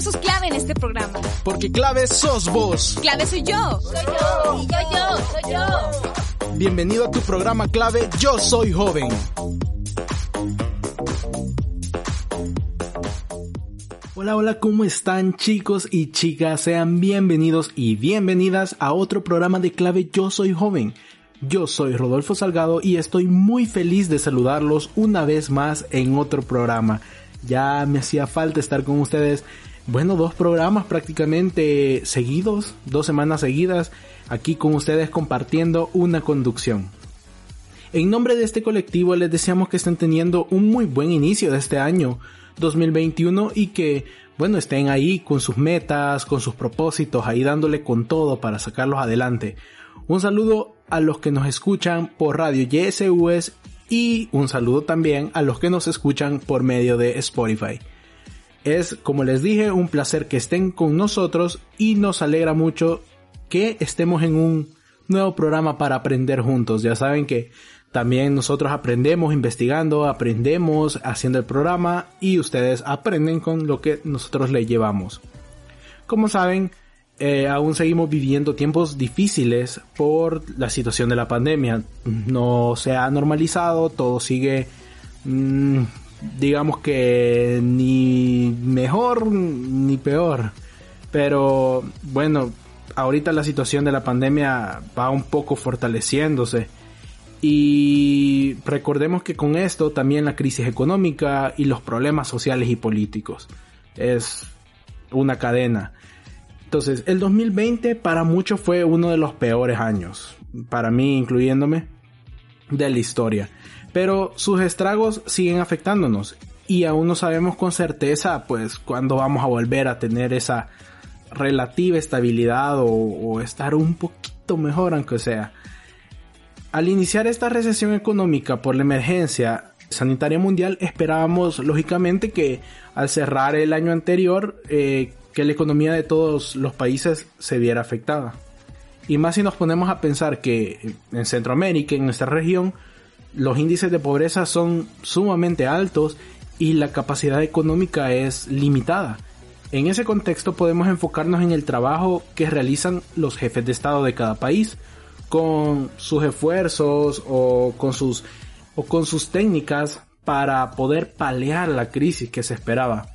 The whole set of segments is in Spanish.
Sus clave en este programa. Porque clave sos vos. Clave soy yo. Soy yo. Y yo, yo, soy yo. Bienvenido a tu programa clave Yo Soy Joven. Hola, hola, ¿cómo están chicos y chicas? Sean bienvenidos y bienvenidas a otro programa de clave Yo Soy Joven. Yo soy Rodolfo Salgado y estoy muy feliz de saludarlos una vez más en otro programa. Ya me hacía falta estar con ustedes, bueno, dos programas prácticamente seguidos, dos semanas seguidas, aquí con ustedes compartiendo una conducción. En nombre de este colectivo les deseamos que estén teniendo un muy buen inicio de este año 2021 y que, bueno, estén ahí con sus metas, con sus propósitos, ahí dándole con todo para sacarlos adelante. Un saludo a los que nos escuchan por radio YSUS y un saludo también a los que nos escuchan por medio de Spotify. Es, como les dije, un placer que estén con nosotros y nos alegra mucho que estemos en un nuevo programa para aprender juntos. Ya saben que también nosotros aprendemos investigando, aprendemos haciendo el programa y ustedes aprenden con lo que nosotros les llevamos. Como saben, eh, aún seguimos viviendo tiempos difíciles por la situación de la pandemia. No se ha normalizado, todo sigue, mm, digamos que ni mejor ni peor. Pero bueno, ahorita la situación de la pandemia va un poco fortaleciéndose y recordemos que con esto también la crisis económica y los problemas sociales y políticos. Es una cadena. Entonces, el 2020 para muchos fue uno de los peores años, para mí incluyéndome, de la historia. Pero sus estragos siguen afectándonos y aún no sabemos con certeza pues cuándo vamos a volver a tener esa relativa estabilidad o, estar un poquito mejor aunque sea. Al iniciar esta recesión económica por la emergencia sanitaria mundial, esperábamos lógicamente que al cerrar el año anterior, eh, que la economía de todos los países se viera afectada. Y más si nos ponemos a pensar que en Centroamérica, en nuestra región, los índices de pobreza son sumamente altos y la capacidad económica es limitada. En ese contexto podemos enfocarnos en el trabajo que realizan los jefes de Estado de cada país, con sus esfuerzos o con sus, o con sus técnicas para poder paliar la crisis que se esperaba.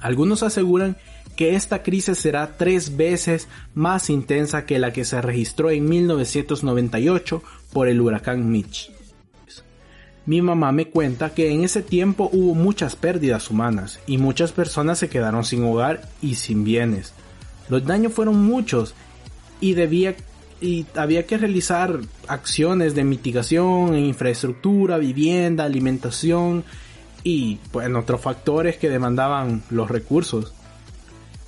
Algunos aseguran que esta crisis será tres veces más intensa que la que se registró en 1998 por el huracán Mitch. Mi mamá me cuenta que en ese tiempo hubo muchas pérdidas humanas y muchas personas se quedaron sin hogar y sin bienes. Los daños fueron muchos y había que realizar acciones de mitigación en infraestructura, vivienda, alimentación y otros factores que demandaban los recursos.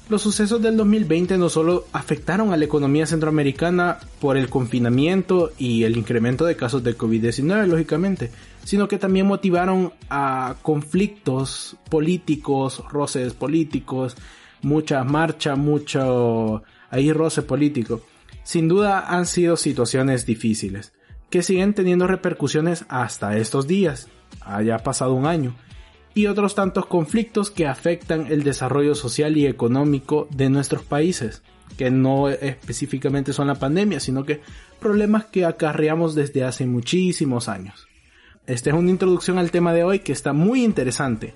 Los sucesos del 2020 no solo afectaron a la economía centroamericana por el confinamiento y el incremento de casos de COVID-19, lógicamente, sino que también motivaron a conflictos políticos, roces políticos, mucha marcha, mucho ahí roce político. Sin duda han sido situaciones difíciles, que siguen teniendo repercusiones hasta estos días, haya pasado un año, y otros tantos conflictos que afectan el desarrollo social y económico de nuestros países, que no específicamente son la pandemia, sino que problemas que acarreamos desde hace muchísimos años. Esta es una introducción al tema de hoy que está muy interesante.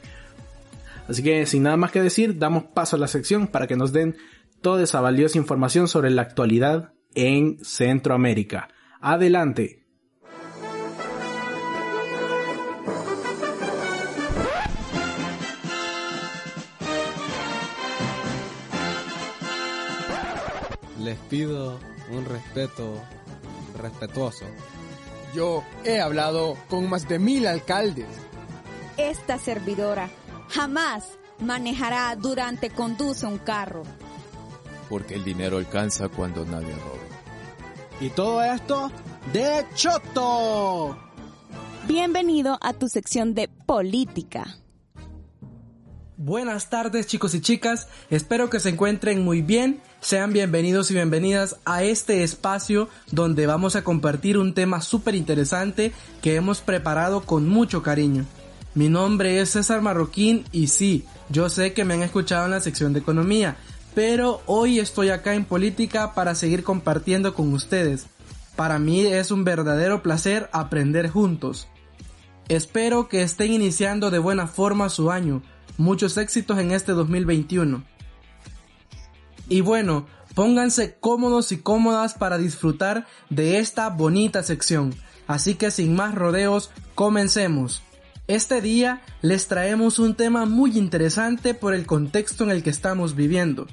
Así que sin nada más que decir, damos paso a la sección para que nos den toda esa valiosa información sobre la actualidad en Centroamérica. Adelante. Les pido un respeto respetuoso. Yo he hablado con más de mil alcaldes. Esta servidora jamás manejará durante conduce un carro. Porque el dinero alcanza cuando nadie roba. Y todo esto de Choto. Bienvenido a tu sección de política. Buenas tardes chicos y chicas, espero que se encuentren muy bien, sean bienvenidos y bienvenidas a este espacio donde vamos a compartir un tema súper interesante que hemos preparado con mucho cariño. Mi nombre es César Marroquín y sí, yo sé que me han escuchado en la sección de economía, pero hoy estoy acá en política para seguir compartiendo con ustedes. Para mí es un verdadero placer aprender juntos. Espero que estén iniciando de buena forma su año. Muchos éxitos en este 2021. Y bueno, pónganse cómodos y cómodas para disfrutar de esta bonita sección. Así que sin más rodeos, comencemos. Este día les traemos un tema muy interesante por el contexto en el que estamos viviendo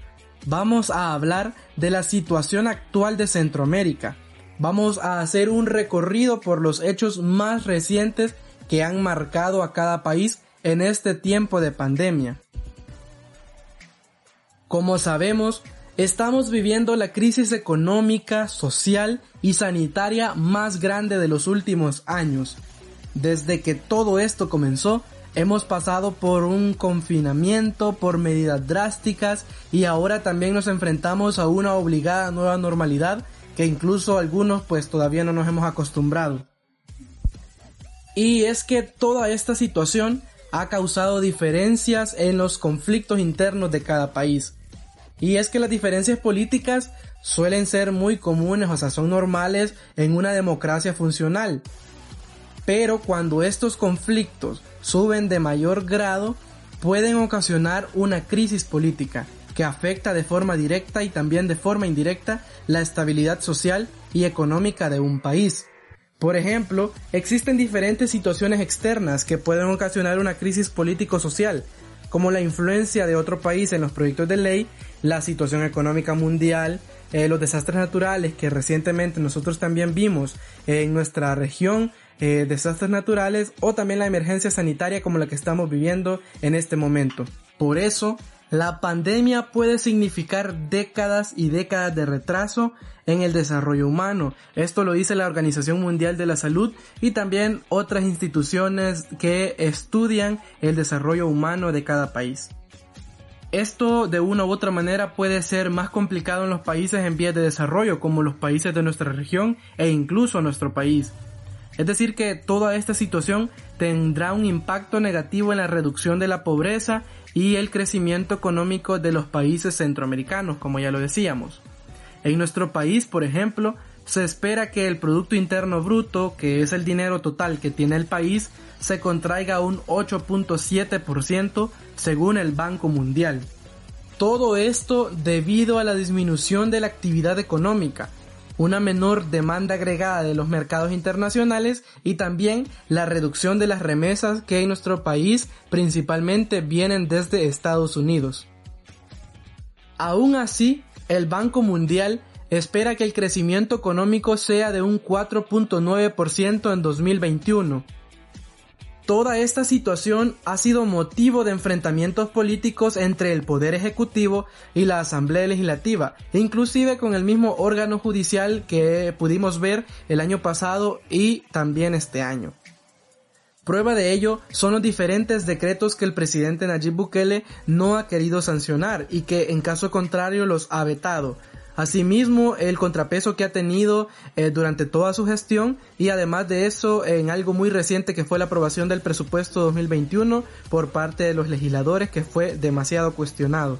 vamos a hablar de la situación actual de Centroamérica. Vamos a hacer un recorrido por los hechos más recientes que han marcado a cada país en este tiempo de pandemia. Como sabemos, estamos viviendo la crisis económica, social y sanitaria más grande de los últimos años. Desde que todo esto comenzó, Hemos pasado por un confinamiento, por medidas drásticas y ahora también nos enfrentamos a una obligada nueva normalidad que incluso algunos pues todavía no nos hemos acostumbrado. Y es que toda esta situación ha causado diferencias en los conflictos internos de cada país. Y es que las diferencias políticas suelen ser muy comunes, o sea, son normales en una democracia funcional. Pero cuando estos conflictos suben de mayor grado, pueden ocasionar una crisis política que afecta de forma directa y también de forma indirecta la estabilidad social y económica de un país. Por ejemplo, existen diferentes situaciones externas que pueden ocasionar una crisis político-social, como la influencia de otro país en los proyectos de ley, la situación económica mundial, eh, los desastres naturales que recientemente nosotros también vimos en nuestra región eh, desastres naturales o también la emergencia sanitaria como la que estamos viviendo en este momento. Por eso, la pandemia puede significar décadas y décadas de retraso en el desarrollo humano. Esto lo dice la Organización Mundial de la Salud y también otras instituciones que estudian el desarrollo humano de cada país. Esto de una u otra manera puede ser más complicado en los países en vías de desarrollo como los países de nuestra región e incluso nuestro país. Es decir, que toda esta situación tendrá un impacto negativo en la reducción de la pobreza y el crecimiento económico de los países centroamericanos, como ya lo decíamos. En nuestro país, por ejemplo, se espera que el Producto Interno Bruto, que es el dinero total que tiene el país, se contraiga un 8.7% según el Banco Mundial. Todo esto debido a la disminución de la actividad económica, una menor demanda agregada de los mercados internacionales y también la reducción de las remesas que en nuestro país principalmente vienen desde Estados Unidos. Aún así, el Banco Mundial espera que el crecimiento económico sea de un 4.9% en 2021, Toda esta situación ha sido motivo de enfrentamientos políticos entre el Poder Ejecutivo y la Asamblea Legislativa, inclusive con el mismo órgano judicial que pudimos ver el año pasado y también este año. Prueba de ello son los diferentes decretos que el presidente Nayib Bukele no ha querido sancionar y que en caso contrario los ha vetado, Asimismo, el contrapeso que ha tenido eh, durante toda su gestión y además de eso, en algo muy reciente que fue la aprobación del presupuesto 2021 por parte de los legisladores que fue demasiado cuestionado.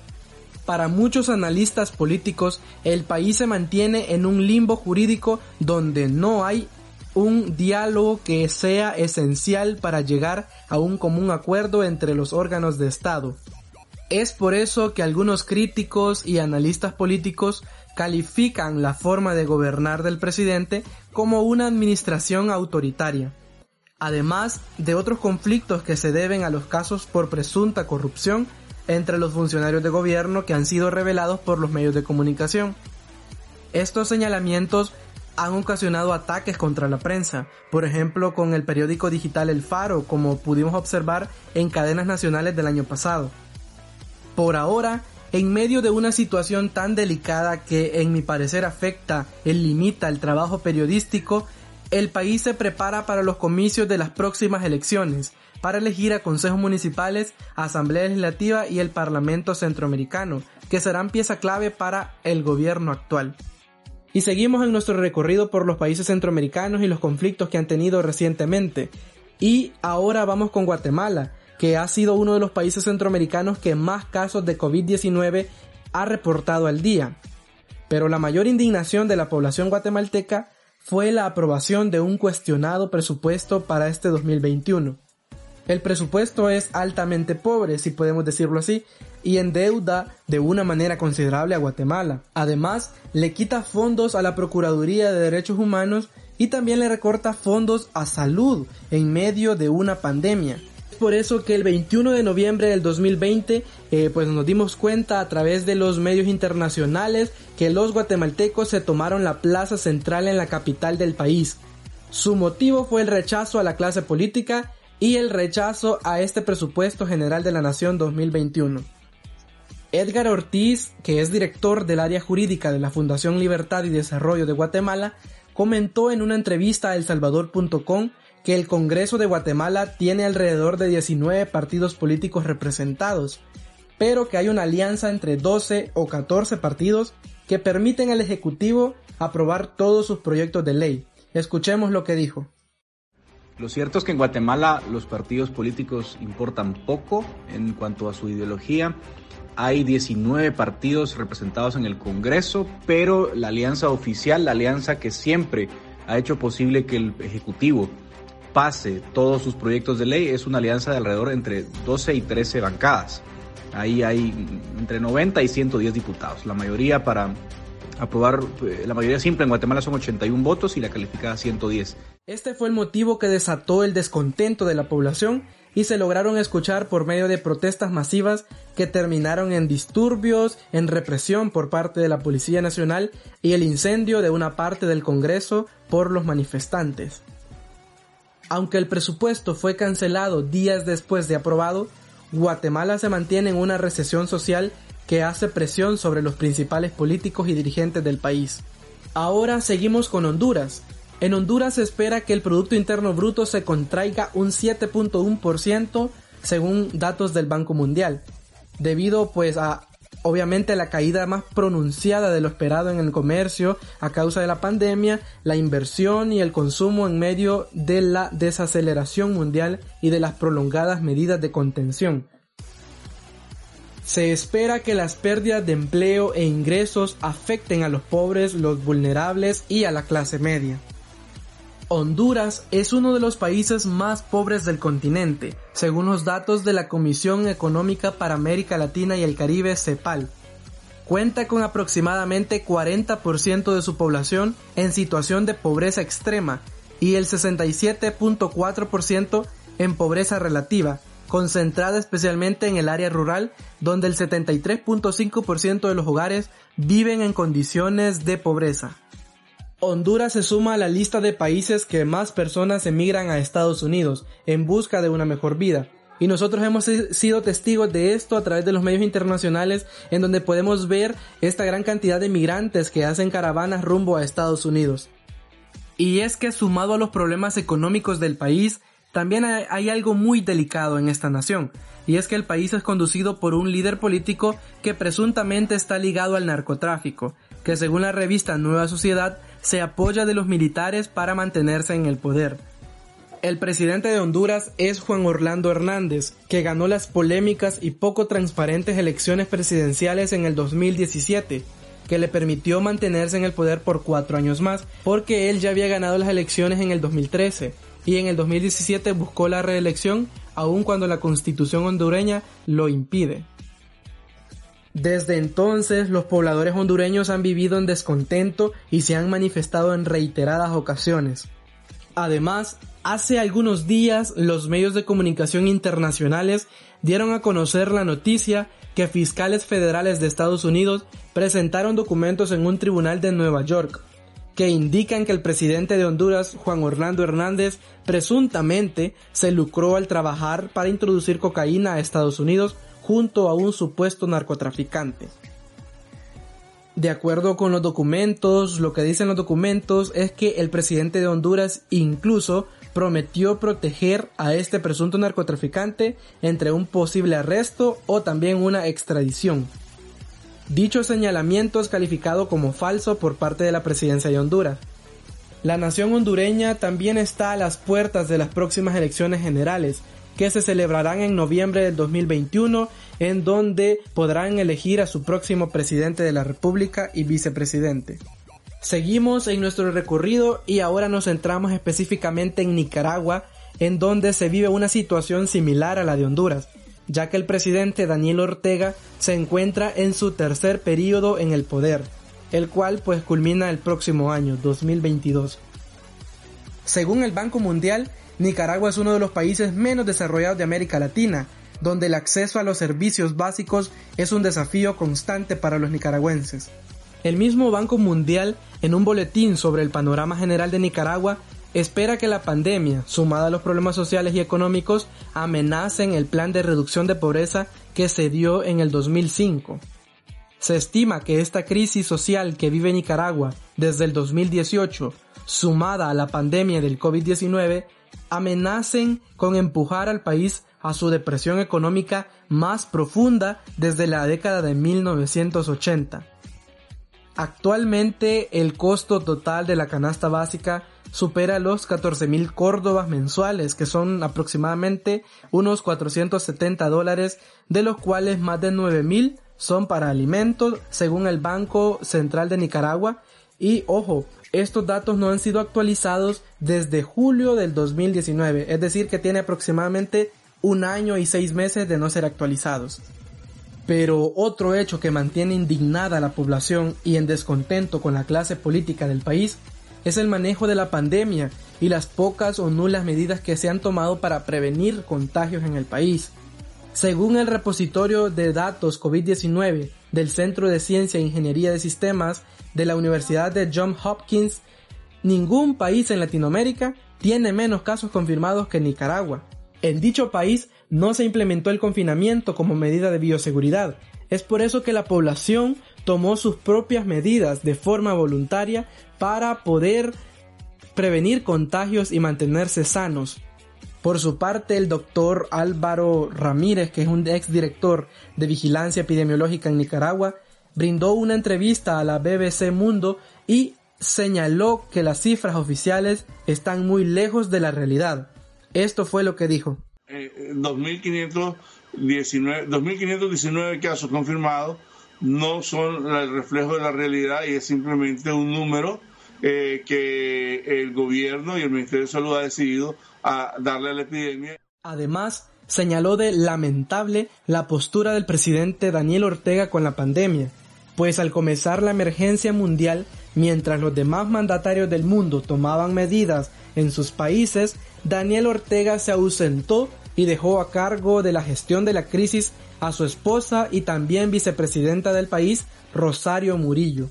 Para muchos analistas políticos, el país se mantiene en un limbo jurídico donde no hay un diálogo que sea esencial para llegar a un común acuerdo entre los órganos de Estado. Es por eso que algunos críticos y analistas políticos califican la forma de gobernar del presidente como una administración autoritaria, además de otros conflictos que se deben a los casos por presunta corrupción entre los funcionarios de gobierno que han sido revelados por los medios de comunicación. Estos señalamientos han ocasionado ataques contra la prensa, por ejemplo con el periódico digital El Faro, como pudimos observar en cadenas nacionales del año pasado. Por ahora, en medio de una situación tan delicada que en mi parecer afecta y limita el trabajo periodístico, el país se prepara para los comicios de las próximas elecciones, para elegir a consejos municipales, asamblea legislativa y el Parlamento centroamericano, que serán pieza clave para el gobierno actual. Y seguimos en nuestro recorrido por los países centroamericanos y los conflictos que han tenido recientemente. Y ahora vamos con Guatemala, que ha sido uno de los países centroamericanos que más casos de COVID-19 ha reportado al día. Pero la mayor indignación de la población guatemalteca fue la aprobación de un cuestionado presupuesto para este 2021. El presupuesto es altamente pobre, si podemos decirlo así, y endeuda de una manera considerable a Guatemala. Además, le quita fondos a la Procuraduría de Derechos Humanos y también le recorta fondos a salud en medio de una pandemia. Es por eso que el 21 de noviembre del 2020 eh, pues nos dimos cuenta a través de los medios internacionales que los guatemaltecos se tomaron la plaza central en la capital del país. Su motivo fue el rechazo a la clase política y el rechazo a este presupuesto general de la Nación 2021. Edgar Ortiz, que es director del área jurídica de la Fundación Libertad y Desarrollo de Guatemala, comentó en una entrevista a elsalvador.com que el Congreso de Guatemala tiene alrededor de 19 partidos políticos representados, pero que hay una alianza entre 12 o 14 partidos que permiten al Ejecutivo aprobar todos sus proyectos de ley. Escuchemos lo que dijo. Lo cierto es que en Guatemala los partidos políticos importan poco en cuanto a su ideología. Hay 19 partidos representados en el Congreso, pero la alianza oficial, la alianza que siempre ha hecho posible que el Ejecutivo pase todos sus proyectos de ley, es una alianza de alrededor entre 12 y 13 bancadas. Ahí hay entre 90 y 110 diputados, la mayoría para aprobar, eh, la mayoría simple en Guatemala son 81 votos y la calificada 110. Este fue el motivo que desató el descontento de la población y se lograron escuchar por medio de protestas masivas que terminaron en disturbios, en represión por parte de la Policía Nacional y el incendio de una parte del Congreso por los manifestantes. Aunque el presupuesto fue cancelado días después de aprobado, Guatemala se mantiene en una recesión social que hace presión sobre los principales políticos y dirigentes del país. Ahora seguimos con Honduras. En Honduras se espera que el Producto Interno Bruto se contraiga un 7.1% según datos del Banco Mundial, debido pues a obviamente la caída más pronunciada de lo esperado en el comercio a causa de la pandemia, la inversión y el consumo en medio de la desaceleración mundial y de las prolongadas medidas de contención. Se espera que las pérdidas de empleo e ingresos afecten a los pobres, los vulnerables y a la clase media. Honduras es uno de los países más pobres del continente, según los datos de la Comisión Económica para América Latina y el Caribe CEPAL. Cuenta con aproximadamente 40% de su población en situación de pobreza extrema y el 67.4% en pobreza relativa, concentrada especialmente en el área rural, donde el 73.5% de los hogares viven en condiciones de pobreza. Honduras se suma a la lista de países que más personas emigran a Estados Unidos en busca de una mejor vida. Y nosotros hemos sido testigos de esto a través de los medios internacionales en donde podemos ver esta gran cantidad de migrantes que hacen caravanas rumbo a Estados Unidos. Y es que sumado a los problemas económicos del país, también hay algo muy delicado en esta nación, y es que el país es conducido por un líder político que presuntamente está ligado al narcotráfico, que según la revista Nueva Sociedad se apoya de los militares para mantenerse en el poder. El presidente de Honduras es Juan Orlando Hernández, que ganó las polémicas y poco transparentes elecciones presidenciales en el 2017, que le permitió mantenerse en el poder por cuatro años más, porque él ya había ganado las elecciones en el 2013 y en el 2017 buscó la reelección aun cuando la constitución hondureña lo impide. Desde entonces los pobladores hondureños han vivido en descontento y se han manifestado en reiteradas ocasiones. Además, hace algunos días los medios de comunicación internacionales dieron a conocer la noticia que fiscales federales de Estados Unidos presentaron documentos en un tribunal de Nueva York que indican que el presidente de Honduras, Juan Orlando Hernández, presuntamente se lucró al trabajar para introducir cocaína a Estados Unidos junto a un supuesto narcotraficante. De acuerdo con los documentos, lo que dicen los documentos es que el presidente de Honduras incluso prometió proteger a este presunto narcotraficante entre un posible arresto o también una extradición. Dicho señalamiento es calificado como falso por parte de la presidencia de Honduras. La nación hondureña también está a las puertas de las próximas elecciones generales, que se celebrarán en noviembre del 2021, en donde podrán elegir a su próximo presidente de la República y vicepresidente. Seguimos en nuestro recorrido y ahora nos centramos específicamente en Nicaragua, en donde se vive una situación similar a la de Honduras, ya que el presidente Daniel Ortega se encuentra en su tercer periodo en el poder, el cual pues culmina el próximo año, 2022. Según el Banco Mundial, Nicaragua es uno de los países menos desarrollados de América Latina, donde el acceso a los servicios básicos es un desafío constante para los nicaragüenses. El mismo Banco Mundial, en un boletín sobre el panorama general de Nicaragua, espera que la pandemia, sumada a los problemas sociales y económicos, amenacen el plan de reducción de pobreza que se dio en el 2005. Se estima que esta crisis social que vive Nicaragua desde el 2018, sumada a la pandemia del COVID-19, amenacen con empujar al país a su depresión económica más profunda desde la década de 1980. Actualmente el costo total de la canasta básica supera los 14 mil córdobas mensuales, que son aproximadamente unos 470 dólares, de los cuales más de 9 mil son para alimentos, según el Banco Central de Nicaragua. Y ojo, estos datos no han sido actualizados desde julio del 2019, es decir, que tiene aproximadamente un año y seis meses de no ser actualizados. Pero otro hecho que mantiene indignada a la población y en descontento con la clase política del país es el manejo de la pandemia y las pocas o nulas medidas que se han tomado para prevenir contagios en el país. Según el repositorio de datos COVID-19 del Centro de Ciencia e Ingeniería de Sistemas de la Universidad de Johns Hopkins, ningún país en Latinoamérica tiene menos casos confirmados que Nicaragua. En dicho país no se implementó el confinamiento como medida de bioseguridad. Es por eso que la población tomó sus propias medidas de forma voluntaria para poder prevenir contagios y mantenerse sanos. Por su parte, el doctor Álvaro Ramírez, que es un ex director de vigilancia epidemiológica en Nicaragua, brindó una entrevista a la BBC Mundo y señaló que las cifras oficiales están muy lejos de la realidad. Esto fue lo que dijo. 2.519 eh, casos confirmados no son el reflejo de la realidad y es simplemente un número eh, que el gobierno y el Ministerio de Salud ha decidido a darle a la epidemia. Además, señaló de lamentable la postura del presidente Daniel Ortega con la pandemia, pues al comenzar la emergencia mundial, mientras los demás mandatarios del mundo tomaban medidas en sus países, Daniel Ortega se ausentó y dejó a cargo de la gestión de la crisis a su esposa y también vicepresidenta del país, Rosario Murillo.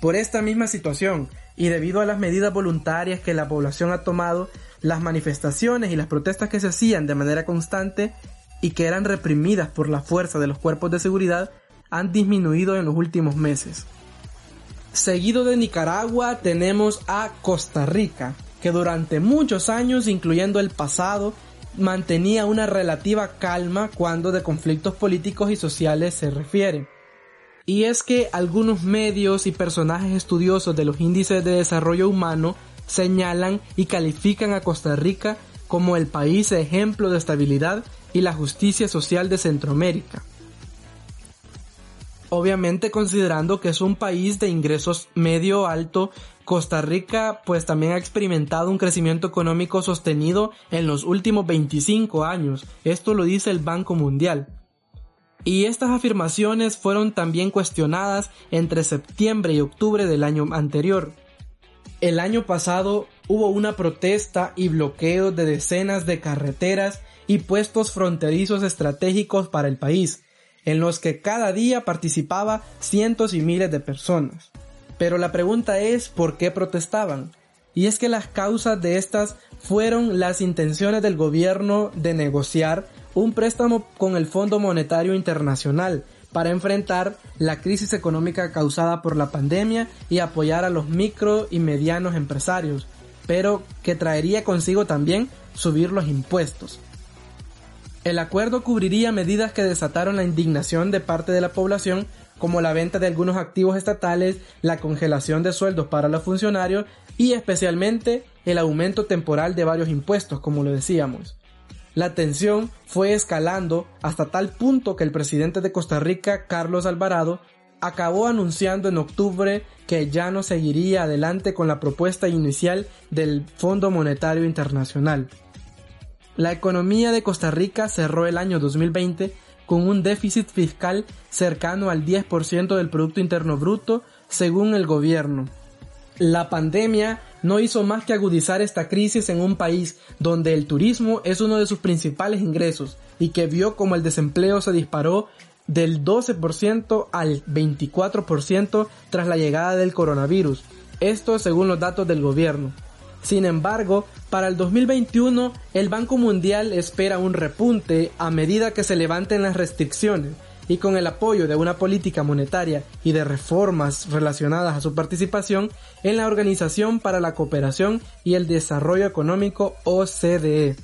Por esta misma situación, y debido a las medidas voluntarias que la población ha tomado, las manifestaciones y las protestas que se hacían de manera constante y que eran reprimidas por la fuerza de los cuerpos de seguridad han disminuido en los últimos meses. Seguido de Nicaragua tenemos a Costa Rica, que durante muchos años, incluyendo el pasado, mantenía una relativa calma cuando de conflictos políticos y sociales se refiere. Y es que algunos medios y personajes estudiosos de los índices de desarrollo humano señalan y califican a Costa Rica como el país ejemplo de estabilidad y la justicia social de Centroamérica. Obviamente considerando que es un país de ingresos medio alto, Costa Rica pues también ha experimentado un crecimiento económico sostenido en los últimos 25 años. Esto lo dice el Banco Mundial. Y estas afirmaciones fueron también cuestionadas entre septiembre y octubre del año anterior. El año pasado hubo una protesta y bloqueo de decenas de carreteras y puestos fronterizos estratégicos para el país, en los que cada día participaba cientos y miles de personas. Pero la pregunta es ¿por qué protestaban? Y es que las causas de estas fueron las intenciones del gobierno de negociar un préstamo con el Fondo Monetario Internacional para enfrentar la crisis económica causada por la pandemia y apoyar a los micro y medianos empresarios, pero que traería consigo también subir los impuestos. El acuerdo cubriría medidas que desataron la indignación de parte de la población como la venta de algunos activos estatales, la congelación de sueldos para los funcionarios, y especialmente el aumento temporal de varios impuestos, como lo decíamos. La tensión fue escalando hasta tal punto que el presidente de Costa Rica, Carlos Alvarado, acabó anunciando en octubre que ya no seguiría adelante con la propuesta inicial del Fondo Monetario Internacional. La economía de Costa Rica cerró el año 2020 con un déficit fiscal cercano al 10% del Producto Interno Bruto, según el gobierno. La pandemia no hizo más que agudizar esta crisis en un país donde el turismo es uno de sus principales ingresos y que vio como el desempleo se disparó del 12% al 24% tras la llegada del coronavirus. Esto según los datos del gobierno. Sin embargo, para el 2021 el Banco Mundial espera un repunte a medida que se levanten las restricciones y con el apoyo de una política monetaria y de reformas relacionadas a su participación en la Organización para la Cooperación y el Desarrollo Económico OCDE.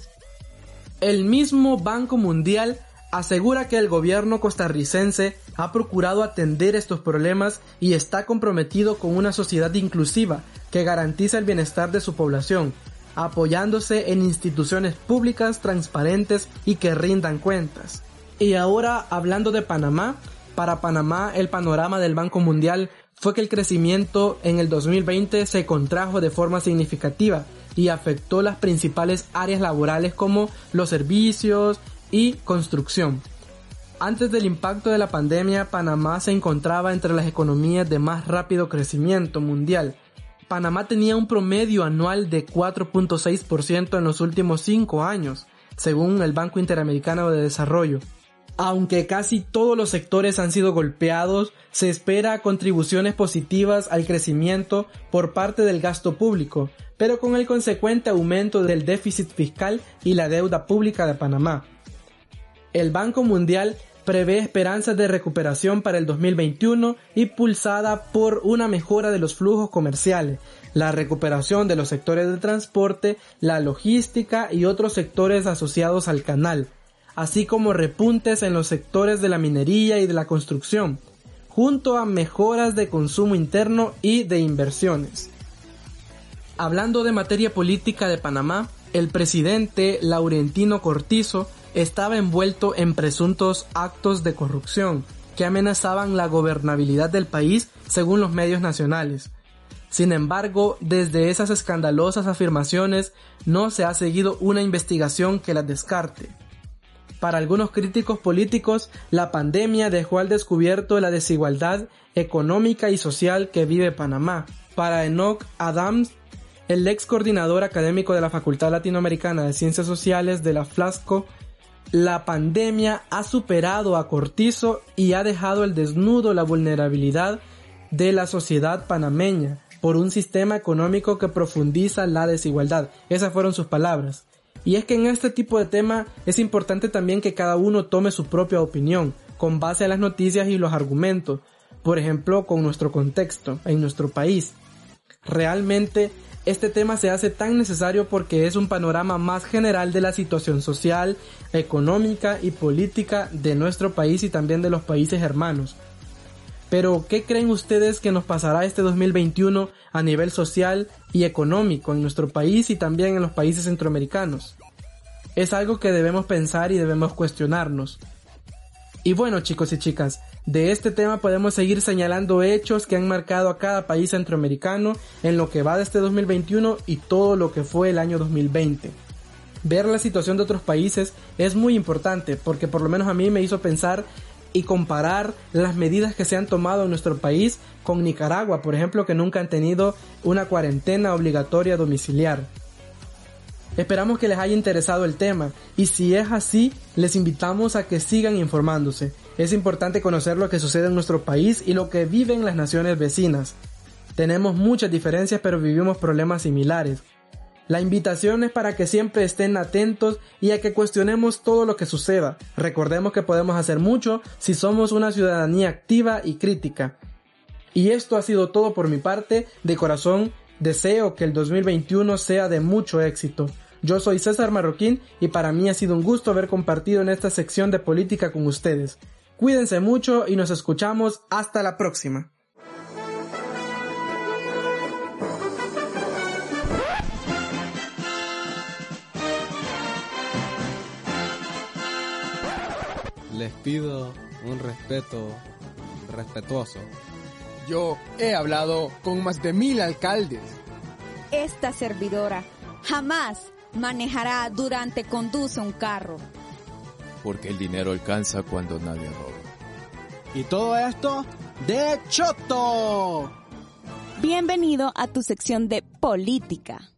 El mismo Banco Mundial asegura que el gobierno costarricense ha procurado atender estos problemas y está comprometido con una sociedad inclusiva que garantiza el bienestar de su población, apoyándose en instituciones públicas transparentes y que rindan cuentas. Y ahora hablando de Panamá, para Panamá el panorama del Banco Mundial fue que el crecimiento en el 2020 se contrajo de forma significativa y afectó las principales áreas laborales como los servicios, y construcción. Antes del impacto de la pandemia, Panamá se encontraba entre las economías de más rápido crecimiento mundial. Panamá tenía un promedio anual de 4.6% en los últimos 5 años, según el Banco Interamericano de Desarrollo. Aunque casi todos los sectores han sido golpeados, se espera contribuciones positivas al crecimiento por parte del gasto público, pero con el consecuente aumento del déficit fiscal y la deuda pública de Panamá. El Banco Mundial prevé esperanzas de recuperación para el 2021 impulsada por una mejora de los flujos comerciales, la recuperación de los sectores de transporte, la logística y otros sectores asociados al canal, así como repuntes en los sectores de la minería y de la construcción, junto a mejoras de consumo interno y de inversiones. Hablando de materia política de Panamá, el presidente Laurentino Cortizo estaba envuelto en presuntos actos de corrupción que amenazaban la gobernabilidad del país según los medios nacionales. Sin embargo, desde esas escandalosas afirmaciones no se ha seguido una investigación que las descarte. Para algunos críticos políticos, la pandemia dejó al descubierto la desigualdad económica y social que vive Panamá. Para Enoch Adams, el ex coordinador académico de la Facultad Latinoamericana de Ciencias Sociales de la Flasco, la pandemia ha superado a Cortizo y ha dejado el desnudo la vulnerabilidad de la sociedad panameña por un sistema económico que profundiza la desigualdad. Esas fueron sus palabras. Y es que en este tipo de tema es importante también que cada uno tome su propia opinión con base a las noticias y los argumentos, por ejemplo, con nuestro contexto en nuestro país. Realmente este tema se hace tan necesario porque es un panorama más general de la situación social, económica y política de nuestro país y también de los países hermanos. Pero, ¿qué creen ustedes que nos pasará este 2021 a nivel social y económico en nuestro país y también en los países centroamericanos? Es algo que debemos pensar y debemos cuestionarnos. Y bueno chicos y chicas, de este tema podemos seguir señalando hechos que han marcado a cada país centroamericano en lo que va de este 2021 y todo lo que fue el año 2020. Ver la situación de otros países es muy importante porque por lo menos a mí me hizo pensar y comparar las medidas que se han tomado en nuestro país con Nicaragua, por ejemplo, que nunca han tenido una cuarentena obligatoria domiciliar. Esperamos que les haya interesado el tema y si es así, les invitamos a que sigan informándose. Es importante conocer lo que sucede en nuestro país y lo que viven las naciones vecinas. Tenemos muchas diferencias pero vivimos problemas similares. La invitación es para que siempre estén atentos y a que cuestionemos todo lo que suceda. Recordemos que podemos hacer mucho si somos una ciudadanía activa y crítica. Y esto ha sido todo por mi parte. De corazón, deseo que el 2021 sea de mucho éxito. Yo soy César Marroquín y para mí ha sido un gusto haber compartido en esta sección de política con ustedes. Cuídense mucho y nos escuchamos hasta la próxima. Les pido un respeto respetuoso. Yo he hablado con más de mil alcaldes. Esta servidora jamás manejará durante conduce un carro. Porque el dinero alcanza cuando nadie roba. Y todo esto de Choto. Bienvenido a tu sección de política.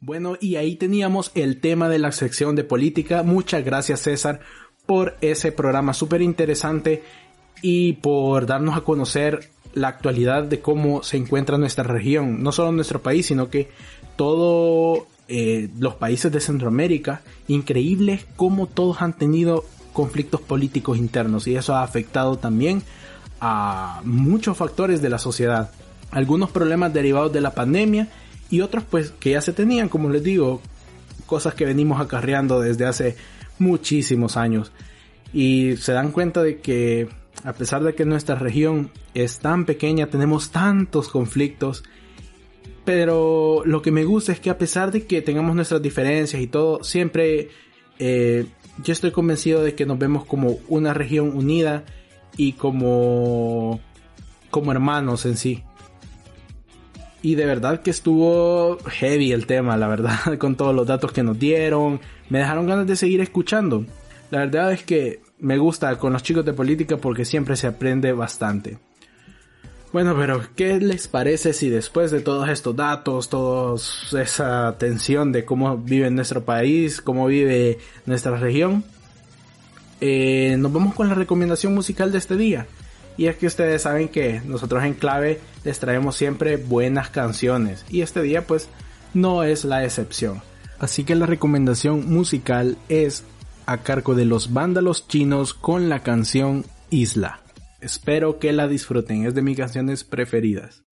Bueno, y ahí teníamos el tema de la sección de política. Muchas gracias César por ese programa súper interesante y por darnos a conocer la actualidad de cómo se encuentra nuestra región, no solo nuestro país, sino que todos eh, los países de Centroamérica. Increíble cómo todos han tenido conflictos políticos internos y eso ha afectado también a muchos factores de la sociedad. Algunos problemas derivados de la pandemia y otros pues que ya se tenían, como les digo, cosas que venimos acarreando desde hace muchísimos años. Y se dan cuenta de que a pesar de que nuestra región es tan pequeña, tenemos tantos conflictos, pero lo que me gusta es que a pesar de que tengamos nuestras diferencias y todo, siempre eh, yo estoy convencido de que nos vemos como una región unida y como como hermanos en sí. Y de verdad que estuvo heavy el tema, la verdad, con todos los datos que nos dieron. Me dejaron ganas de seguir escuchando. La verdad es que me gusta con los chicos de política porque siempre se aprende bastante. Bueno, pero ¿qué les parece si después de todos estos datos, toda esa tensión de cómo vive nuestro país, cómo vive nuestra región, eh, nos vamos con la recomendación musical de este día? Y es que ustedes saben que nosotros en clave les traemos siempre buenas canciones y este día pues no es la excepción. Así que la recomendación musical es a cargo de los vándalos chinos con la canción Isla. Espero que la disfruten, es de mis canciones preferidas.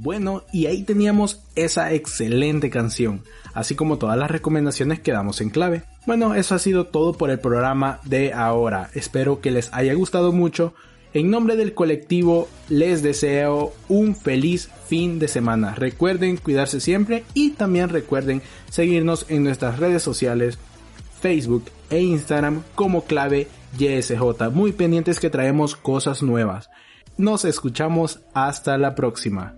Bueno, y ahí teníamos esa excelente canción, así como todas las recomendaciones que damos en clave. Bueno, eso ha sido todo por el programa de ahora. Espero que les haya gustado mucho. En nombre del colectivo les deseo un feliz fin de semana. Recuerden cuidarse siempre y también recuerden seguirnos en nuestras redes sociales, Facebook e Instagram como clave YSJ. Muy pendientes que traemos cosas nuevas. Nos escuchamos hasta la próxima.